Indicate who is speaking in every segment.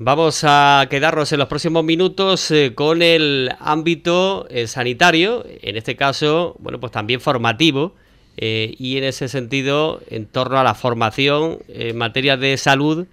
Speaker 1: Vamos a quedarnos en los próximos minutos eh, con el ámbito eh, sanitario, en este caso, bueno, pues también formativo, eh, y en ese sentido, en torno a la formación en materia de salud,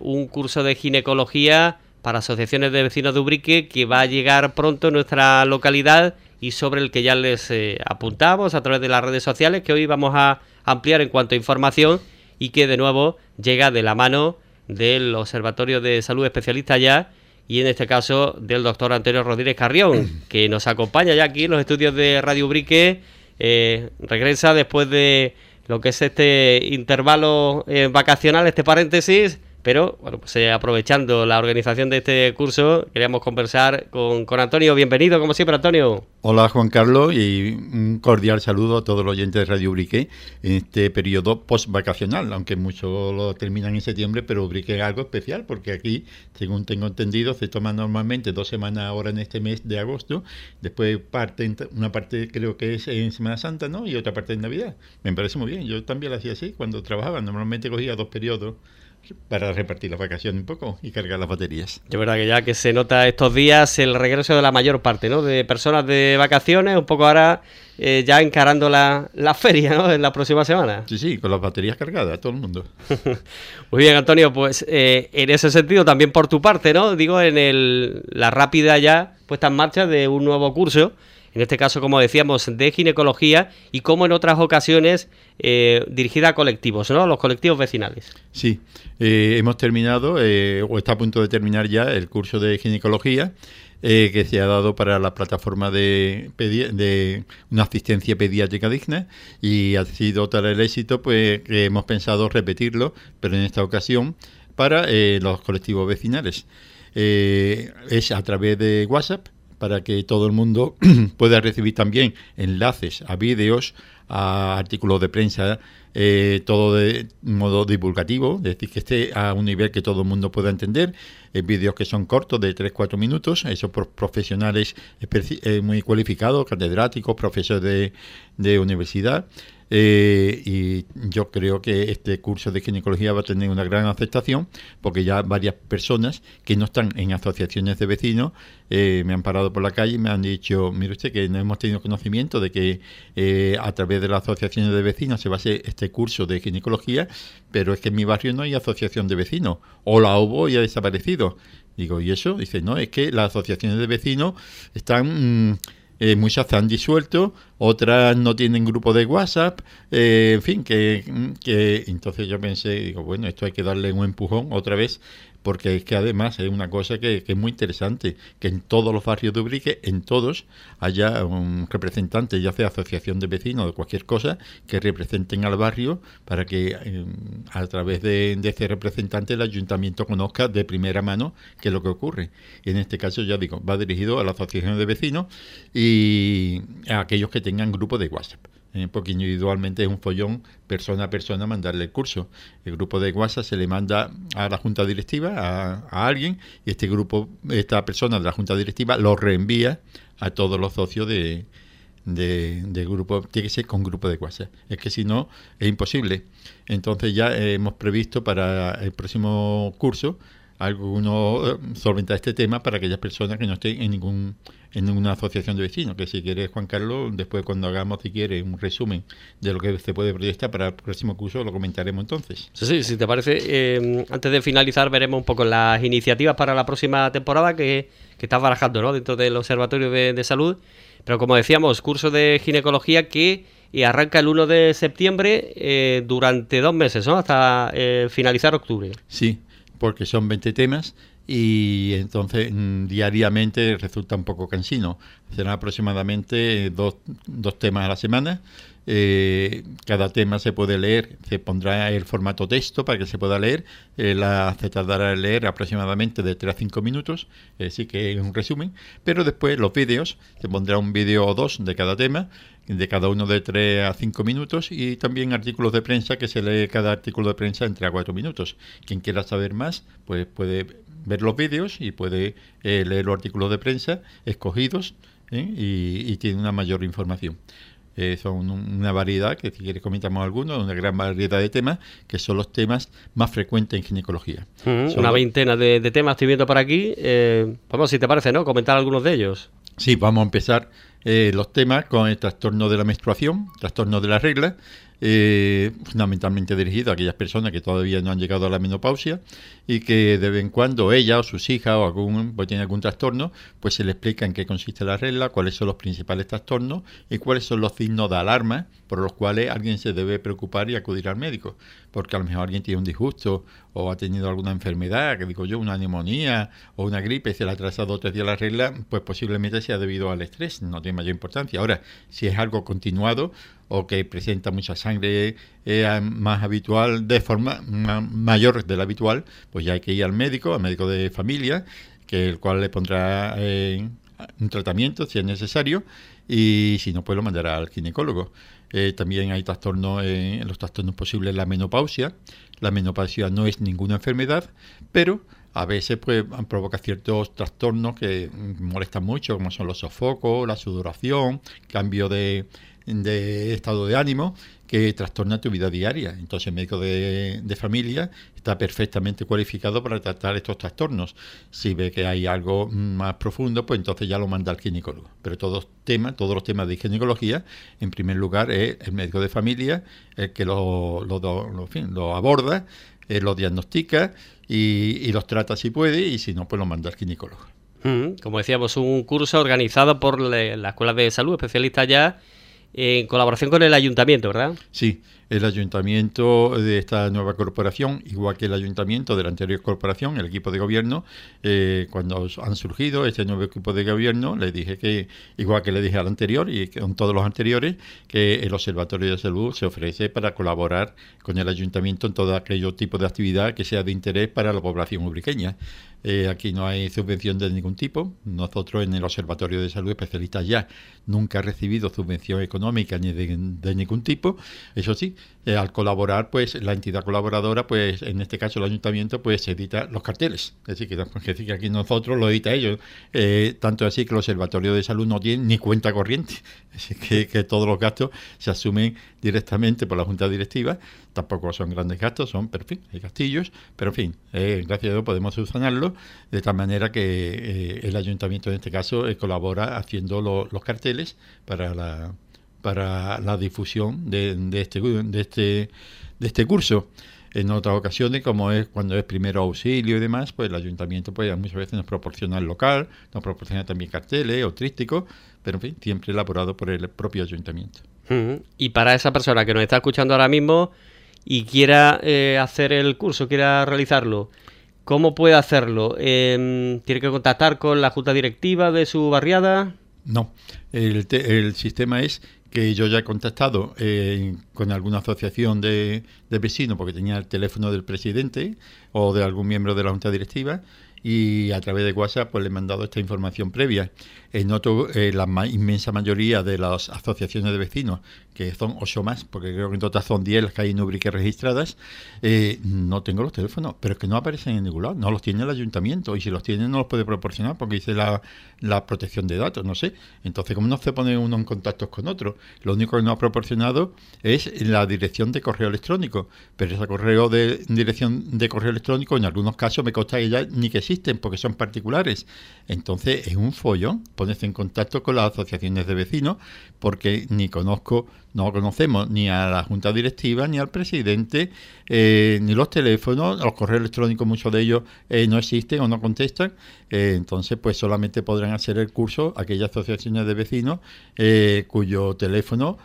Speaker 1: un curso de ginecología para asociaciones de vecinos de Ubrique que va a llegar pronto en nuestra localidad y sobre el que ya les apuntamos a través de las redes sociales, que hoy vamos a ampliar en cuanto a información y que de nuevo llega de la mano del Observatorio de Salud Especialista ya y en este caso del doctor Antonio Rodríguez Carrión, que nos acompaña ya aquí en los estudios de Radio Brique. Eh, regresa después de lo que es este intervalo eh, vacacional, este paréntesis, pero bueno, pues eh, aprovechando la organización de este curso, queríamos conversar con, Antonio. Bienvenido, como siempre, Antonio.
Speaker 2: Hola, Juan Carlos, y un cordial saludo a todos los oyentes de Radio Ubrique en este periodo post-vacacional, aunque muchos lo terminan en septiembre, pero Ubrique es algo especial, porque aquí, según tengo entendido, se toman normalmente dos semanas ahora en este mes de agosto, después parte, una parte creo que es en Semana Santa, ¿no? Y otra parte en Navidad. Me parece muy bien, yo también lo hacía así cuando trabajaba, normalmente cogía dos periodos para repartir las vacaciones un poco y cargar las baterías.
Speaker 1: De verdad que ya que se nota estos días el regreso de la mayor parte, ¿no? De personas de vacaciones, un poco ahora eh, ya encarando la, la, feria, ¿no? En la próxima semana.
Speaker 2: Sí, sí, con las baterías cargadas, todo el mundo.
Speaker 1: Muy bien, Antonio, pues eh, en ese sentido también por tu parte, ¿no? Digo, en el, la rápida ya puesta en marcha de un nuevo curso en este caso, como decíamos, de ginecología y como en otras ocasiones eh, dirigida a colectivos, ¿no? Los colectivos vecinales.
Speaker 2: Sí, eh, hemos terminado, eh, o está a punto de terminar ya, el curso de ginecología. que se ha dado para la plataforma de, de, una asistencia pediátrica digna y ha sido tal el éxito pues que hemos pensado repetirlo, pero en esta ocasión para los colectivos vecinales. es a través de WhatsApp para que todo el mundo pueda recibir también enlaces a vídeos, a artículos de prensa, eh, todo de modo divulgativo, es decir, que esté a un nivel que todo el mundo pueda entender, eh, vídeos que son cortos de 3-4 minutos, esos profesionales eh, muy cualificados, catedráticos, profesores de universidad, eh, y yo creo que este curso de ginecología va a tener una gran aceptación porque ya varias personas que no están en asociaciones de vecinos eh, me han parado por la calle y me han dicho, mire usted que no hemos tenido conocimiento de que eh, a través de las asociaciones de vecinos se va a hacer este curso de ginecología, pero es que en mi barrio no hay asociación de vecinos, o la hubo y ha desaparecido. Digo, ¿y eso? Dice, no, es que las asociaciones de vecinos están... Mm, eh, muchas se han disuelto, otras no tienen grupo de WhatsApp, eh, en fin, que, que entonces yo pensé, digo, bueno, esto hay que darle un empujón otra vez porque es que además es una cosa que, es muy interesante, que en todos los barrios de Ubrique, en todos, haya un representante, ya sea asociación de vecinos o de cualquier cosa, que representen al barrio para que em, a través de, de, ese representante el ayuntamiento conozca de primera mano qué es lo que ocurre. Y en este caso, ya digo, va dirigido a la asociación de vecinos y a aquellos que tengan grupo de WhatsApp. ¿Eh? porque individualmente es un follón persona a persona mandarle el curso. El grupo de WhatsApp se le manda a la junta directiva, a, alguien, y este grupo, esta persona de la junta directiva lo reenvía a todos los socios de, de, grupo, tiene que ser con grupo de WhatsApp. Es que si no, es imposible. Entonces ya hemos previsto para el próximo curso alguno eh, solventar este tema para aquellas personas que no estén en ningún en ninguna asociación de vecinos, que si quieres Juan Carlos, después cuando hagamos si quieres un resumen de lo que se puede proyectar para el próximo curso, lo comentaremos entonces.
Speaker 1: Sí, sí, si te parece, eh, antes de finalizar veremos un poco las iniciativas para la próxima temporada que, que estás barajando ¿no? dentro del Observatorio de, Salud, pero como decíamos, curso de ginecología que y arranca el 1 de septiembre eh, durante dos meses, ¿no? Hasta finalizar octubre.
Speaker 2: Sí, porque son 20 temas y entonces mm, diariamente resulta un poco cansino. Serán aproximadamente dos, dos temas a la semana. Eh, cada tema se puede leer, se pondrá el formato texto para que se pueda leer. Eh, la, se tardará en leer aproximadamente de 3 a 5 minutos, así que es un resumen. Pero después los vídeos, se pondrá un vídeo o dos de cada tema, de cada uno de 3 a 5 minutos y también artículos de prensa que se lee cada artículo de prensa entre a 4 minutos. Quien quiera saber más, pues puede ver los vídeos y puede eh, leer los artículos de prensa escogidos ¿eh? y, tiene una mayor información. Eh, son una variedad, que si quieres comentamos algunos, una gran variedad de temas, que son los temas más frecuentes en ginecología.
Speaker 1: una veintena de, temas estoy viendo por aquí. Vamos, si te parece, ¿no? Comentar algunos de ellos.
Speaker 2: Sí, vamos a empezar los temas con el trastorno de la menstruación, trastorno de la regla, eh, fundamentalmente dirigido a aquellas personas que todavía no han llegado a la menopausia y que de vez en cuando ella o sus hijas o algún pues, tiene algún trastorno, pues se le explica en qué consiste la regla, cuáles son los principales trastornos y cuáles son los signos de alarma por los cuales alguien se debe preocupar y acudir al médico, porque a lo mejor alguien tiene un disgusto o ha tenido alguna enfermedad, que digo yo, una neumonía o una gripe se le ha atrasado tres días la regla, pues posiblemente sea debido al estrés, no tiene mayor importancia. Ahora, si es algo continuado o que presenta mucha sangre eh, más habitual, de forma mayor de la habitual, pues ya hay que ir al médico, al médico de familia, que el cual le pondrá eh, un tratamiento si es necesario y si no, pues lo mandará al ginecólogo. Eh, también hay trastornos, en los trastornos posibles la menopausia. La menopausia no es ninguna enfermedad, pero a veces pues, provoca ciertos trastornos que molestan mucho, como son los sofocos, la sudoración, cambio de, de estado de ánimo que trastorna tu vida diaria. Entonces el médico de, familia está perfectamente cualificado para tratar estos trastornos. Si ve que hay algo más profundo, pues entonces ya lo manda al ginecólogo. Pero todos, temas, todos los temas de ginecología, en primer lugar es el médico de familia el que lo, aborda, eh, lo diagnostica y, los trata si puede y si no, pues lo manda al ginecólogo.
Speaker 1: Mm, como decíamos, un curso organizado por la Escuela de Salud, especialista ya en colaboración con el ayuntamiento, ¿verdad?
Speaker 2: Sí, el ayuntamiento de esta nueva corporación, igual que el ayuntamiento de la anterior corporación, el equipo de gobierno, eh, cuando han surgido este nuevo equipo de gobierno, le dije que, igual que le dije al anterior y con todos los anteriores, que el Observatorio de Salud se ofrece para colaborar con el ayuntamiento en todo aquello tipo de actividad que sea de interés para la población ubriqueña. Eh, aquí no hay subvención de ningún tipo. Nosotros en el Observatorio de Salud Especialistas ya nunca ha recibido subvención económica ni de ningún tipo. Eso sí, eh, al colaborar, pues la entidad colaboradora, pues en este caso el ayuntamiento, pues edita los carteles. Es decir, que, aquí nosotros lo edita ellos. Eh, tanto así que el Observatorio de Salud no tiene ni cuenta corriente. Decir, que, todos los gastos se asumen directamente por la Junta Directiva. Tampoco son grandes gastos, son, pero fin, hay castillos. Pero en fin, eh, gracias a Dios podemos subsanarlo de tal manera que el ayuntamiento en este caso colabora haciendo los carteles para la para la difusión de, de, este, de, este, de este curso. En otras ocasiones, como es cuando es primero auxilio y demás, pues el ayuntamiento pues muchas veces nos proporciona el local, nos proporciona también carteles o trísticos, pero en fin, siempre elaborado por el propio ayuntamiento.
Speaker 1: Y para esa persona que nos está escuchando ahora mismo y quiera eh, hacer el curso, quiera realizarlo, ¿cómo puede hacerlo? Em, ¿Tiene que contactar con la junta directiva de su barriada?
Speaker 2: No, el, el sistema es que yo ya he contactado eh, con alguna asociación de, de, vecinos porque tenía el teléfono del presidente o de algún miembro de la junta directiva y a través de WhatsApp pues le he mandado esta información previa. En noto eh, la inmensa mayoría de las asociaciones de vecinos, que son ocho más, porque creo que en total son 10 las que hay en Ubrique registradas, eh, no tengo los teléfonos, pero es que no aparecen en ningún lado, no los tiene el ayuntamiento y si los tiene no los puede proporcionar porque dice la, la protección de datos, no sé. Entonces, ¿cómo no se pone uno en contacto con otro? Lo único que nos ha proporcionado es la dirección de correo electrónico, pero ese correo de dirección de correo electrónico en algunos casos me consta que ya ni que existe porque son particulares. Entonces es un follón ponerse en contacto con las asociaciones de vecinos porque ni conozco, no conocemos ni a la junta directiva, ni al presidente, eh, ni los teléfonos, los correos electrónicos, muchos de ellos eh, no existen o no contestan. Eh, entonces pues solamente podrán hacer el curso aquellas asociaciones de vecinos cuyo teléfono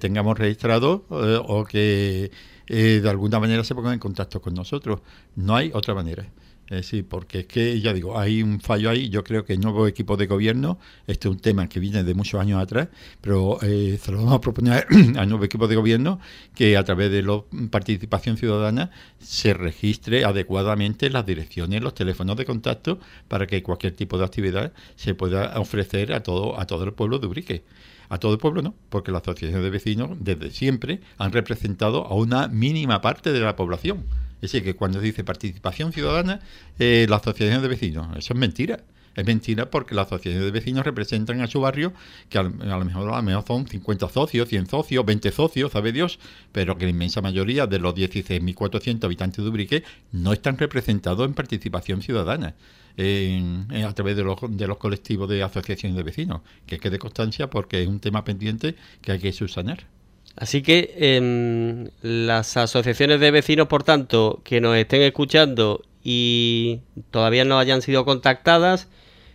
Speaker 2: tengamos registrado o que de alguna manera se pongan en contacto con nosotros. No hay otra manera. Eh, sí, porque es que, ya digo, hay un fallo ahí. Yo creo que el nuevo equipo de gobierno, este es un tema que viene de muchos años atrás, pero eh, se lo vamos a proponer al nuevo equipo de gobierno que a través de la participación ciudadana se registre adecuadamente las direcciones, los teléfonos de contacto para que cualquier tipo de actividad se pueda ofrecer a todo, a todo el pueblo de Ubrique. A todo el pueblo no, porque las asociaciones de vecinos desde siempre han representado a una mínima parte de la población. Es decir, que cuando dice participación ciudadana, eh, la asociación de vecinos, eso es mentira. Es mentira porque las asociaciones de vecinos representan a su barrio, que a, lo mejor a lo mejor son 50 socios, 100 socios, 20 socios, sabe Dios, pero que la inmensa mayoría de los 16.400 habitantes de Ubrique no están representados en participación ciudadana. a través de los, de los colectivos de asociaciones de vecinos, que quede constancia porque es un tema pendiente que hay que subsanar.
Speaker 1: Así que em, las asociaciones de vecinos, por tanto, que nos estén escuchando y todavía no hayan sido contactadas,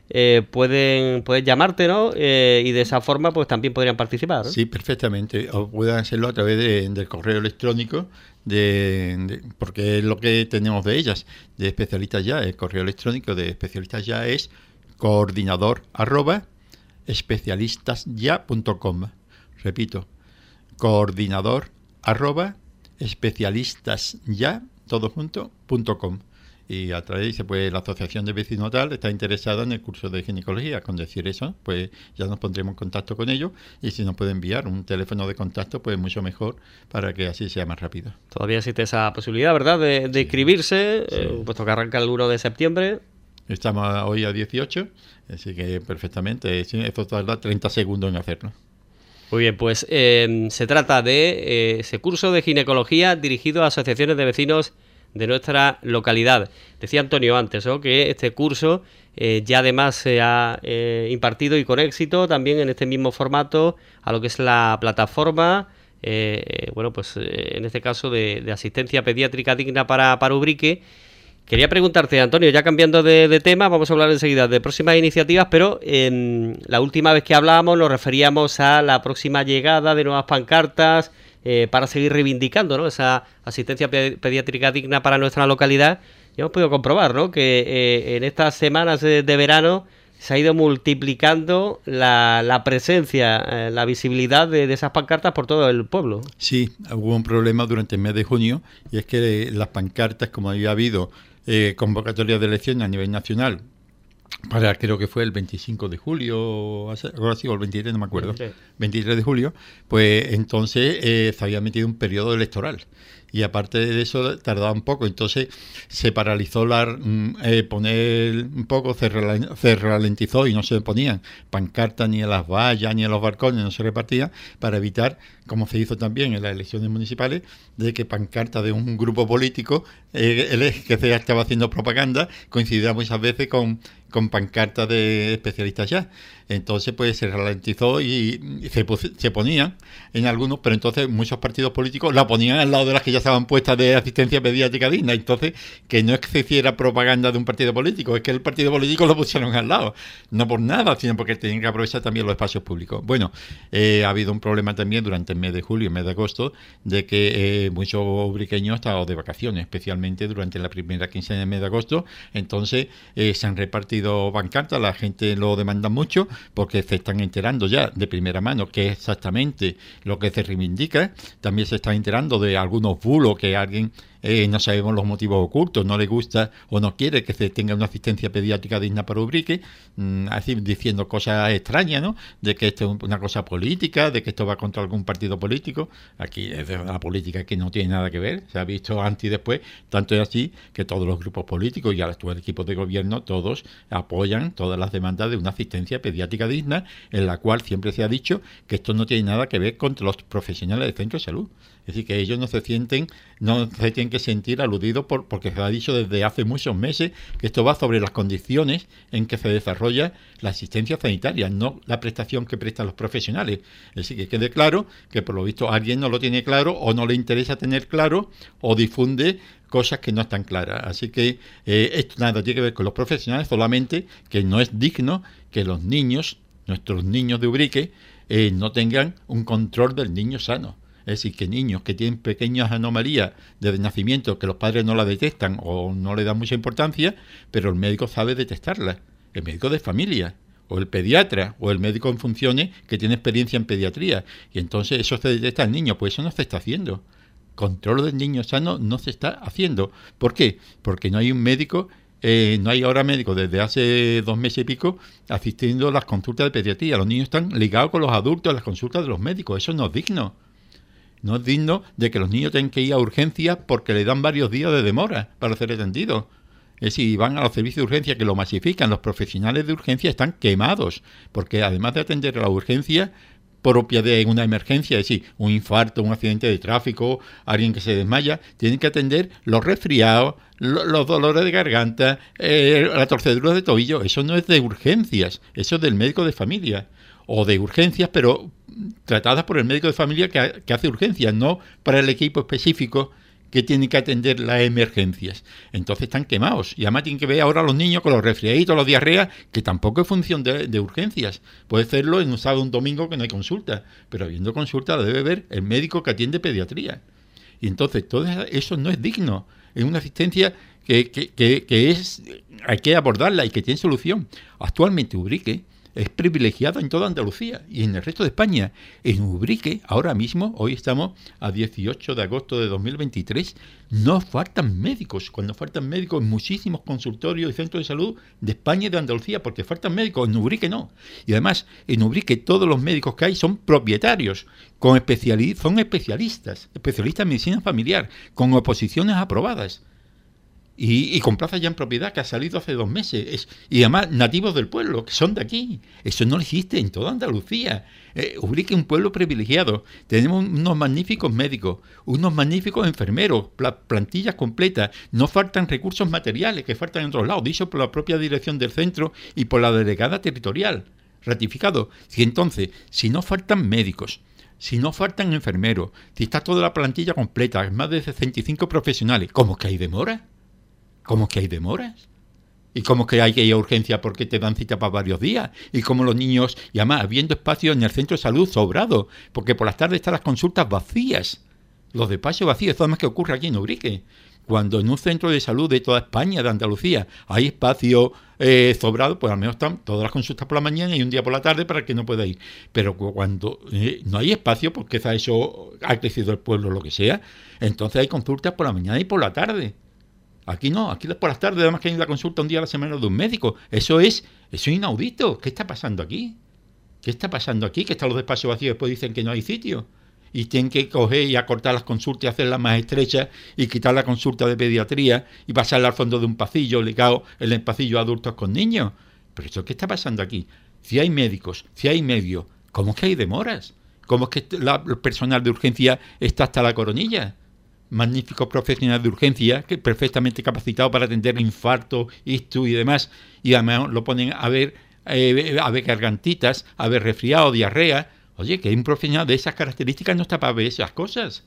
Speaker 1: eh, pueden, pueden llamarte, ¿no? Eh, y de esa forma, pues también podrían participar.
Speaker 2: Sí, perfectamente. O pueden hacerlo a través del correo electrónico, de, porque es lo que tenemos de ellas, de especialistas ya. El correo electrónico de especialistas ya es coordinador arroba especialistasya.com. Repito, coordinador arroba especialistas ya todo junto punto com. Y a través dice pues la asociación de vecinos tal está interesada en el curso de ginecología. Con decir eso pues ya nos pondremos en contacto con ellos. Y si nos puede enviar un teléfono de contacto pues mucho mejor para que así sea más rápido.
Speaker 1: Todavía existe esa posibilidad verdad de, de inscribirse eh, puesto que arranca el 1 de septiembre.
Speaker 2: Estamos hoy a 18 así que perfectamente esto tarda 30 segundos en hacerlo
Speaker 1: muy bien, pues em, se trata de eh, ese curso de ginecología dirigido a asociaciones de vecinos de nuestra localidad. Decía Antonio antes que este curso eh, ya además se ha eh, impartido y con éxito también en este mismo formato a lo que es la plataforma, bueno, pues en este caso de, asistencia pediátrica digna para, para Ubrique Quería preguntarte, Antonio, ya cambiando de, tema, vamos a hablar enseguida de próximas iniciativas, pero en la última vez que hablábamos nos referíamos a la próxima llegada de nuevas pancartas eh, para seguir reivindicando esa asistencia pediátrica digna para nuestra localidad. Y hemos podido comprobar ¿no? que eh, en estas semanas de, verano se ha ido multiplicando la, presencia, eh, la visibilidad de, esas pancartas por todo el pueblo.
Speaker 2: Sí, hubo un problema durante el mes de junio y es que las pancartas, como había habido eh, convocatoria de elecciones a nivel nacional para creo que fue el 25 de julio, ahora sí, o el 23, no me acuerdo, 23, de julio, pues entonces eh, se había metido un periodo electoral y aparte de eso tardaba un poco, entonces se paralizó la, mm, eh, poner un poco, se, ralentizó y no se ponían pancartas ni en las vallas ni en los balcones, no se repartía para evitar, como se hizo también en las elecciones municipales, de que pancartas de un grupo político eh, que se estaba haciendo propaganda coincidiera muchas veces con, con pancartas de especialistas ya. Entonces, pues se ralentizó y, se, se ponían en algunos, pero entonces muchos partidos políticos la ponían al lado de las que ya estaban puestas de asistencia pediátrica digna. Entonces, que no es que se hiciera propaganda de un partido político, es que el partido político lo pusieron al lado. No por nada, sino porque tenían que aprovechar también los espacios públicos. Bueno, eh, ha habido un problema también durante el mes de julio y el mes de agosto de que eh, muchos ubriqueños estaban de vacaciones, especialmente durante la primera quincena del mes de agosto. Entonces, eh, se han repartido bancartas, la gente lo demanda mucho porque se están enterando ya de primera mano que es exactamente lo que se reivindica. También se están enterando de algunos bulos que alguien eh, no sabemos los motivos ocultos, no le gusta o no quiere que se tenga una asistencia pediátrica digna para Ubrique, mm, así diciendo cosas extrañas, ¿no? De que esto es una cosa política, de que esto va contra algún partido político. Aquí es una política que no tiene nada que ver, se ha visto antes y después, tanto es así que todos los grupos políticos y actual equipo de gobierno, todos apoyan todas las demandas de una asistencia pediátrica digna, en la cual siempre se ha dicho que esto no tiene nada que ver contra los profesionales del centro de salud. Es decir, que ellos no se sienten, no se tienen que sentir aludidos por, porque se ha dicho desde hace muchos meses que esto va sobre las condiciones en que se desarrolla la asistencia sanitaria, no la prestación que prestan los profesionales. Es decir, que quede claro que por lo visto alguien no lo tiene claro o no le interesa tener claro o difunde cosas que no están claras. Así que eh, esto nada tiene que ver con los profesionales, solamente que no es digno que los niños, nuestros niños de Ubrique, eh, no tengan un control del niño sano. Es decir, que niños que tienen pequeñas anomalías desde nacimiento, que los padres no la detectan o no le dan mucha importancia, pero el médico sabe detectarla. El médico de familia, o el pediatra, o el médico en funciones que tiene experiencia en pediatría. Y entonces eso se detecta al niño, pues eso no se está haciendo. Control del niño sano no se está haciendo. ¿Por qué? Porque no hay un médico eh, no hay ahora médico desde hace dos meses y pico asistiendo a las consultas de pediatría. Los niños están ligados con los adultos a las consultas de los médicos. Eso no es digno. No es digno de que los niños tengan que ir a urgencias porque le dan varios días de demora para ser atendidos. Es decir, van a los servicios de urgencia que lo masifican. Los profesionales de urgencia están quemados, porque además de atender a la urgencia propia de una emergencia, es decir, un infarto, un accidente de tráfico, alguien que se desmaya, tienen que atender los resfriados, los dolores de garganta, eh, la torcedura de tobillo. Eso no es de urgencias, eso es del médico de familia. O de urgencias, pero tratadas por el médico de familia que, que hace urgencias, no para el equipo específico que tienen que atender las emergencias. Entonces están quemados. Y además tienen que ver ahora a los niños con los resfriaditos, los diarreas, que tampoco es función de, urgencias. Puede hacerlo en un sábado o un domingo que no hay consulta. Pero habiendo consulta debe ver el médico que atiende pediatría. Y entonces todo eso no es digno. Es una asistencia que, que, que, es, hay que abordarla y que tiene solución. Actualmente Ubrique es privilegiado en toda Andalucía y en el resto de España. En Ubrique, ahora mismo, hoy estamos a 18 de agosto de 2023, no faltan médicos. Cuando faltan médicos en muchísimos consultorios y centros de salud de España y de Andalucía, porque faltan médicos, en Ubrique no. Y además, en Ubrique todos los médicos que hay son propietarios, con son especialistas, especialistas en medicina familiar, con oposiciones aprobadas y, con plazas ya en propiedad que ha salido hace dos meses. y además nativos del pueblo, que son de aquí. Eso no existe en toda Andalucía. Eh, Ubrique un pueblo privilegiado. Tenemos unos magníficos médicos, unos magníficos enfermeros, plantillas completas. No faltan recursos materiales que faltan en otros lados, dicho por la propia dirección del centro y por la delegada territorial. Ratificado. Y entonces, si no faltan médicos, si no faltan enfermeros, si está toda la plantilla completa, más de 65 profesionales, ¿cómo que hay demora? ¿Cómo que hay demoras? ¿Y cómo que hay que urgencia porque te dan cita para varios días? ¿Y cómo los niños, y además habiendo espacio en el centro de salud sobrado? Porque por las tardes están las consultas vacías. Los despachos vacíos, eso es más que ocurre aquí en Ubrique. Cuando en un centro de salud de toda España, de Andalucía, hay espacio eh, sobrado, pues al menos están todas las consultas por la mañana y un día por la tarde para que no pueda ir. Pero cuando eh, no hay espacio, porque eso ha crecido el pueblo lo que sea, entonces hay consultas por la mañana y por la tarde. Aquí no, aquí por las tardes además que hay la consulta un día a la semana de un médico. Eso es, eso es inaudito. ¿Qué está pasando aquí? ¿Qué está pasando aquí? Que están los despachos vacíos después dicen que no hay sitio. Y tienen que coger y acortar las consultas y hacerlas más estrechas y quitar la consulta de pediatría y pasarla al fondo de un pasillo ligado en el pasillo a adultos con niños. Pero eso, ¿qué está pasando aquí? Si hay médicos, si hay medios, ¿cómo es que hay demoras? ¿Cómo es que el personal de urgencia está hasta la coronilla? Magníficos profesionales de urgencia, que perfectamente capacitados para atender infarto, ictus y demás, y además lo ponen a ver, eh, a ver gargantitas, a ver resfriado, diarrea. Oye, que un profesional de esas características no está para ver esas cosas.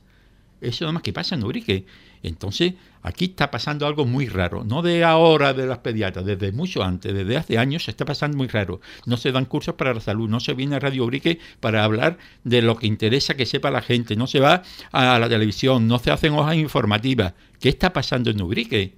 Speaker 2: Eso nada más que pasa en Ubrique. Entonces, aquí está pasando algo muy raro. No de ahora de las pediatras, desde mucho antes, desde hace años se está pasando muy raro. No se dan cursos para la salud, no se viene a Radio Ubrique para hablar de lo que interesa que sepa la gente, no se va a la televisión, no se hacen hojas informativas. ¿Qué está pasando en Ubrique?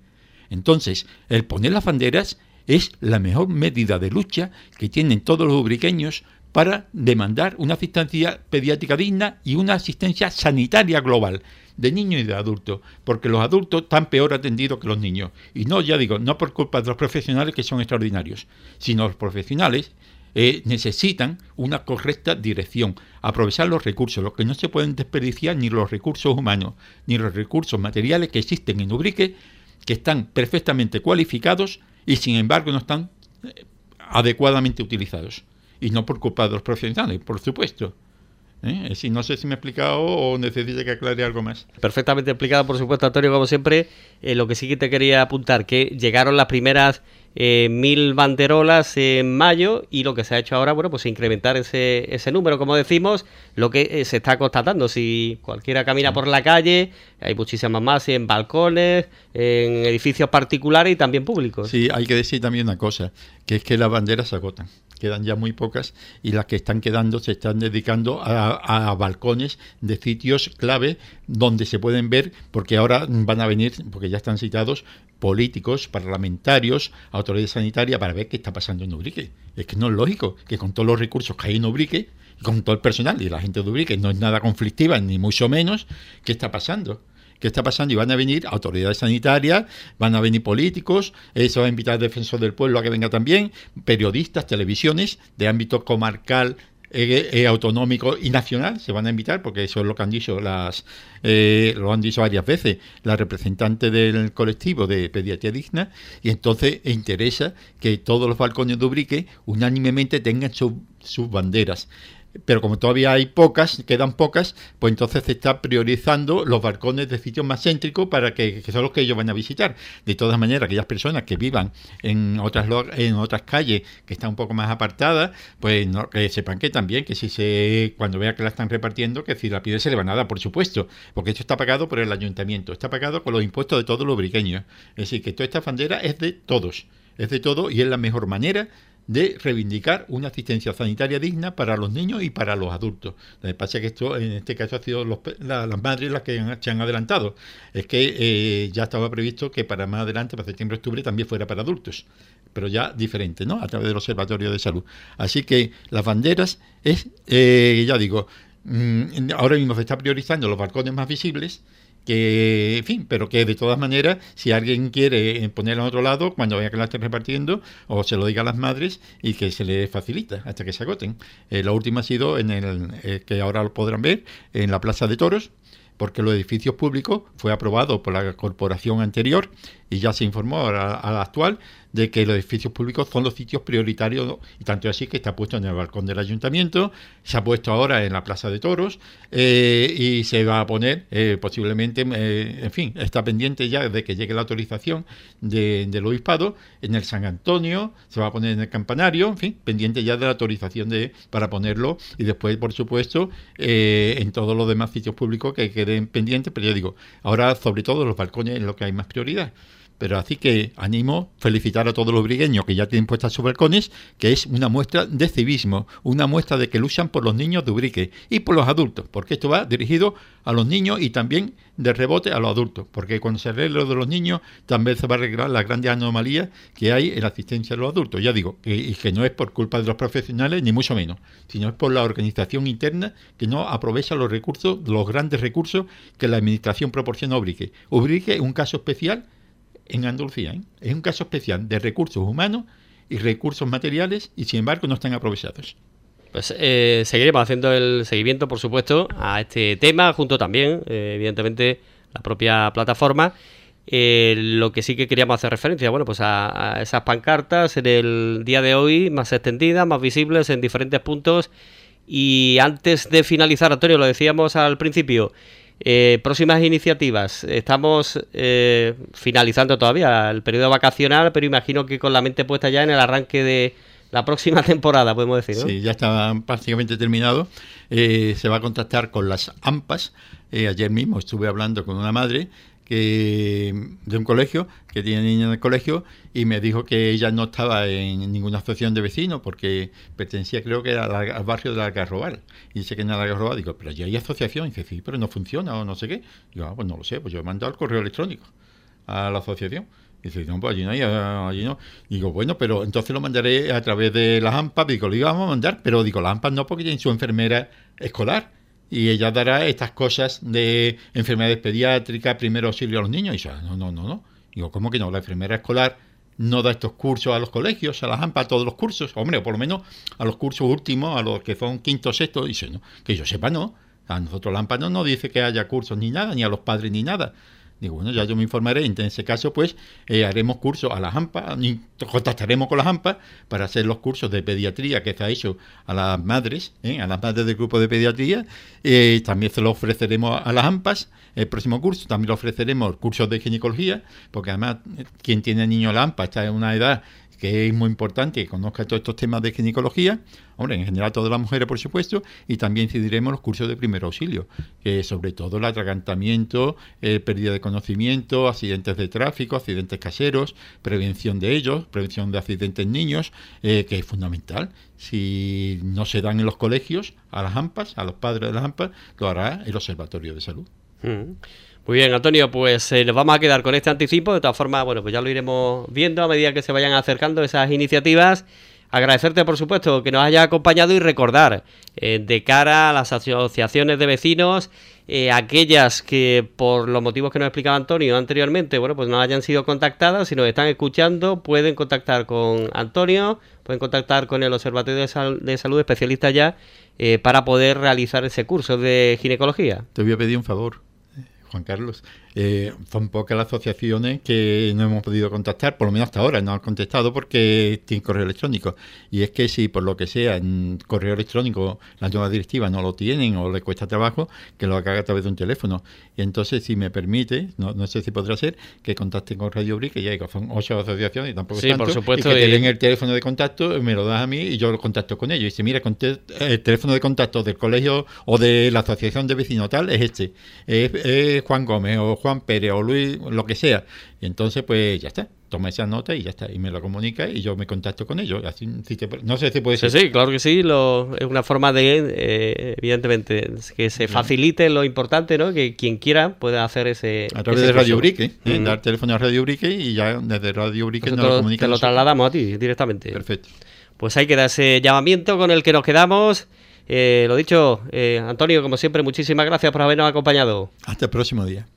Speaker 2: Entonces, el poner las banderas es la mejor medida de lucha que tienen todos los ubriqueños para demandar una asistencia pediátrica digna y una asistencia sanitaria global de niños y de adultos, porque los adultos están peor atendidos que los niños. Y no, ya digo, no por culpa de los profesionales que son extraordinarios, sino los profesionales eh, necesitan una correcta dirección, aprovechar los recursos, los que no se pueden desperdiciar ni los recursos humanos, ni los recursos materiales que existen en Ubrique, que están perfectamente cualificados y sin embargo no están eh, adecuadamente utilizados y no por culpa de los profesionales, por supuesto. ¿Eh? Si no sé si me he explicado o necesito que aclare algo más.
Speaker 1: Perfectamente explicado, por supuesto, Antonio, como siempre. Eh, lo que sí que te quería apuntar, que llegaron las primeras eh, mil banderolas en mayo y lo que se ha hecho ahora, bueno, pues incrementar ese, ese número, como decimos, lo que eh, se está constatando. Si cualquiera camina por la calle, hay muchísimas más en balcones, en edificios particulares y también públicos.
Speaker 2: Sí, hay que decir también una cosa, que es que las banderas se agotan quedan ya muy pocas y las que están quedando se están dedicando a, balcones de sitios clave donde se pueden ver, porque ahora van a venir, porque ya están citados, políticos, parlamentarios, autoridades sanitarias para ver qué está pasando en Ubrique. Es que no es lógico que con todos los recursos que hay en Ubrique, con todo el personal y la gente de Ubrique no es nada conflictiva, ni mucho menos, ¿qué está pasando? ¿Qué está pasando? Y van a venir autoridades sanitarias, van a venir políticos, eso va a invitar al defensor del pueblo a que venga también, periodistas, televisiones de ámbito comarcal, eh, eh, autonómico y nacional se van a invitar, porque eso es lo que han dicho las, eh, lo han dicho varias veces, la representante del colectivo de pediatría digna, y entonces interesa que todos los balcones de Ubrique unánimemente tengan sus banderas pero como todavía hay pocas, quedan pocas, pues entonces se está priorizando los balcones de sitios más céntricos para que, que, son los que ellos van a visitar. De todas maneras, aquellas personas que vivan en otras en otras calles que están un poco más apartadas, pues no, que sepan que también, que si se cuando vea que la están repartiendo, que si la pide se le va a dar, por supuesto, porque esto está pagado por el ayuntamiento, está pagado con los impuestos de todos los briqueños. Es decir, que toda esta bandera es de todos, es de todo y es la mejor manera de reivindicar una asistencia sanitaria digna para los niños y para los adultos. Lo que pasa es que esto, en este caso, ha sido las madres las que se han adelantado. Es que eh, ya estaba previsto que para más adelante, para septiembre-octubre, también fuera para adultos, pero ya diferente, ¿no? A través del Observatorio de Salud. Así que las banderas es, eh, ya digo, mm, ahora mismo se está priorizando los balcones más visibles que, en fin, pero que de todas maneras, si alguien quiere ponerlo en otro lado, cuando vea que la estén repartiendo, o se lo diga a las madres y que se le facilita hasta que se agoten. Eh, la última ha sido en el eh, que ahora lo podrán ver en la Plaza de Toros, porque los edificios públicos fue aprobado por la corporación anterior y ya se informó a la actual de que los edificios públicos son los sitios prioritarios, y tanto así que está puesto en el balcón del ayuntamiento, se ha puesto ahora en la Plaza de Toros eh, y se va a poner eh, posiblemente, eh, en fin, está pendiente ya de que llegue la autorización de, del obispado en el San Antonio, se va a poner en el campanario, en fin, pendiente ya de la autorización de, para ponerlo y después, por supuesto, en todos los demás sitios públicos que queden pendientes, pero yo digo, ahora sobre todo los balcones es lo que hay más prioridad. Pero así que animo felicitar a todos los brigueños que ya tienen puestas sus balcones, que es una muestra de civismo, una muestra de que luchan por los niños de Ubrique y por los adultos, porque esto va dirigido a los niños y también de rebote a los adultos, porque cuando se arregle lo de los niños también se va a arreglar la grande anomalía que hay en la asistencia de los adultos. Ya digo, y que no es por culpa de los profesionales, ni mucho menos, sino es por la organización interna que no aprovecha los recursos, los grandes recursos que la administración proporciona a Ubrique. Ubrique es un caso especial en Andalucía. ¿eh? Es un caso especial de recursos humanos y recursos materiales y sin embargo no están aprovechados.
Speaker 1: Pues eh, seguiremos haciendo el seguimiento, por supuesto, a este tema, junto también, eh, evidentemente, la propia plataforma. lo que sí que queríamos hacer referencia, bueno, pues a, esas pancartas en el día de hoy, más extendidas, más visibles en diferentes puntos. Y antes de finalizar, Antonio, lo decíamos al principio, eh, próximas iniciativas. Estamos eh, finalizando todavía el periodo vacacional, pero imagino que con la mente puesta ya en el arranque de la próxima temporada, podemos decir.
Speaker 2: Sí, ya está prácticamente terminado. Eh, se va a contactar con las AMPAs. ayer mismo estuve hablando con una madre que de un colegio que tiene niños en el colegio y me dijo que ella no estaba en ninguna asociación de vecinos porque pertenecía creo que al barrio de la Algarrobal. Y dice que en la Algarrobal digo pero ya hay asociación y dice sí pero no funciona o no sé qué. Y yo ah, pues no lo sé pues yo he mandado el correo electrónico a la asociación y dice, no, pues allí no hay, allí no. Digo, bueno, pero entonces lo mandaré a través de las AMPAs. Digo, lo íbamos a mandar, pero digo, las AMPAs no porque tienen su enfermera escolar y ella dará estas cosas de enfermedades pediátricas, primer auxilio a los niños. Y yo, no, no, no, no. Digo, ¿cómo que no? La enfermera escolar no da estos cursos a los colegios, a las AMPA, a todos los cursos. Hombre, o por lo menos a los cursos últimos, a los que son quinto, sexto. Dice, no, que yo sepa, no. A nosotros la AMPA no nos dice que haya cursos ni nada, ni a los padres ni nada. Digo, bueno, ya yo me informaré. En ese caso, pues, eh, haremos cursos a las AMPA, contactaremos con las AMPA para hacer los cursos de pediatría que se ha hecho a las madres, ¿eh? a las madres del grupo de pediatría. Eh, también se lo ofreceremos a las AMPAs el próximo curso. También le ofreceremos cursos de ginecología, porque además, quien tiene niño a la AMPA está en una edad que es muy importante que conozca todos estos temas de ginecología, hombre, en general todas las mujeres, por supuesto, y también incidiremos los cursos de primer auxilio, que sobre todo el atragantamiento, eh, pérdida de conocimiento, accidentes de tráfico, accidentes caseros, prevención de ellos, prevención de accidentes niños, eh, que es fundamental. Si no se dan en los colegios, a las AMPAs, a los padres de las AMPAs, lo hará el Observatorio de Salud.
Speaker 1: Mm. Muy bien, Antonio, pues eh, nos vamos a quedar con este anticipo. De todas formas, bueno, pues ya lo iremos viendo a medida que se vayan acercando esas iniciativas. Agradecerte, por supuesto, que nos haya acompañado y recordar, eh, de cara a las asociaciones de vecinos, Eh, aquellas que por los motivos que nos explicaba Antonio anteriormente, bueno, pues no hayan sido contactadas, si nos están escuchando, pueden contactar con Antonio, pueden contactar con el Observatorio de, Salud especialista ya para poder realizar ese curso de ginecología.
Speaker 2: Te voy a pedir un favor. Juan Carlos, eh, son pocas las asociaciones que no hemos podido contactar, por lo menos hasta ahora no han contestado porque tienen correo electrónico. Y es que si por lo que sea en correo electrónico la nueva directiva no lo tienen o le cuesta trabajo, que lo haga a través de un teléfono. Y entonces, si me permite, no, no sé si podrá ser, que contacten con Radio Brick, que ya son ocho asociaciones y tampoco
Speaker 1: sí, por supuesto,
Speaker 2: y que te den el teléfono de contacto, me lo das a mí y yo lo contacto con ellos. Y si mira, el teléfono de contacto del colegio o de la asociación de vecinos tal es este, es Juan Gómez o Juan Pérez o Luis, lo que sea. Y entonces, pues ya está. Toma esa nota y ya está. Y me lo comunica y yo me contacto con ellos. Así, no sé si puede ser.
Speaker 1: Sí, sí, claro que sí. Lo, es una forma de, eh, evidentemente, que se facilite lo importante, ¿no? Que quien quiera pueda hacer ese.
Speaker 2: A través de Radio Brique, ¿eh? dar teléfono a Radio Brique y ya desde Radio Brique
Speaker 1: nos lo comunica. Te lo trasladamos a ti directamente.
Speaker 2: Perfecto.
Speaker 1: Pues ahí queda ese llamamiento con el que nos quedamos. Eh, lo dicho, Antonio, como siempre, muchísimas gracias por habernos acompañado.
Speaker 2: Hasta el próximo día.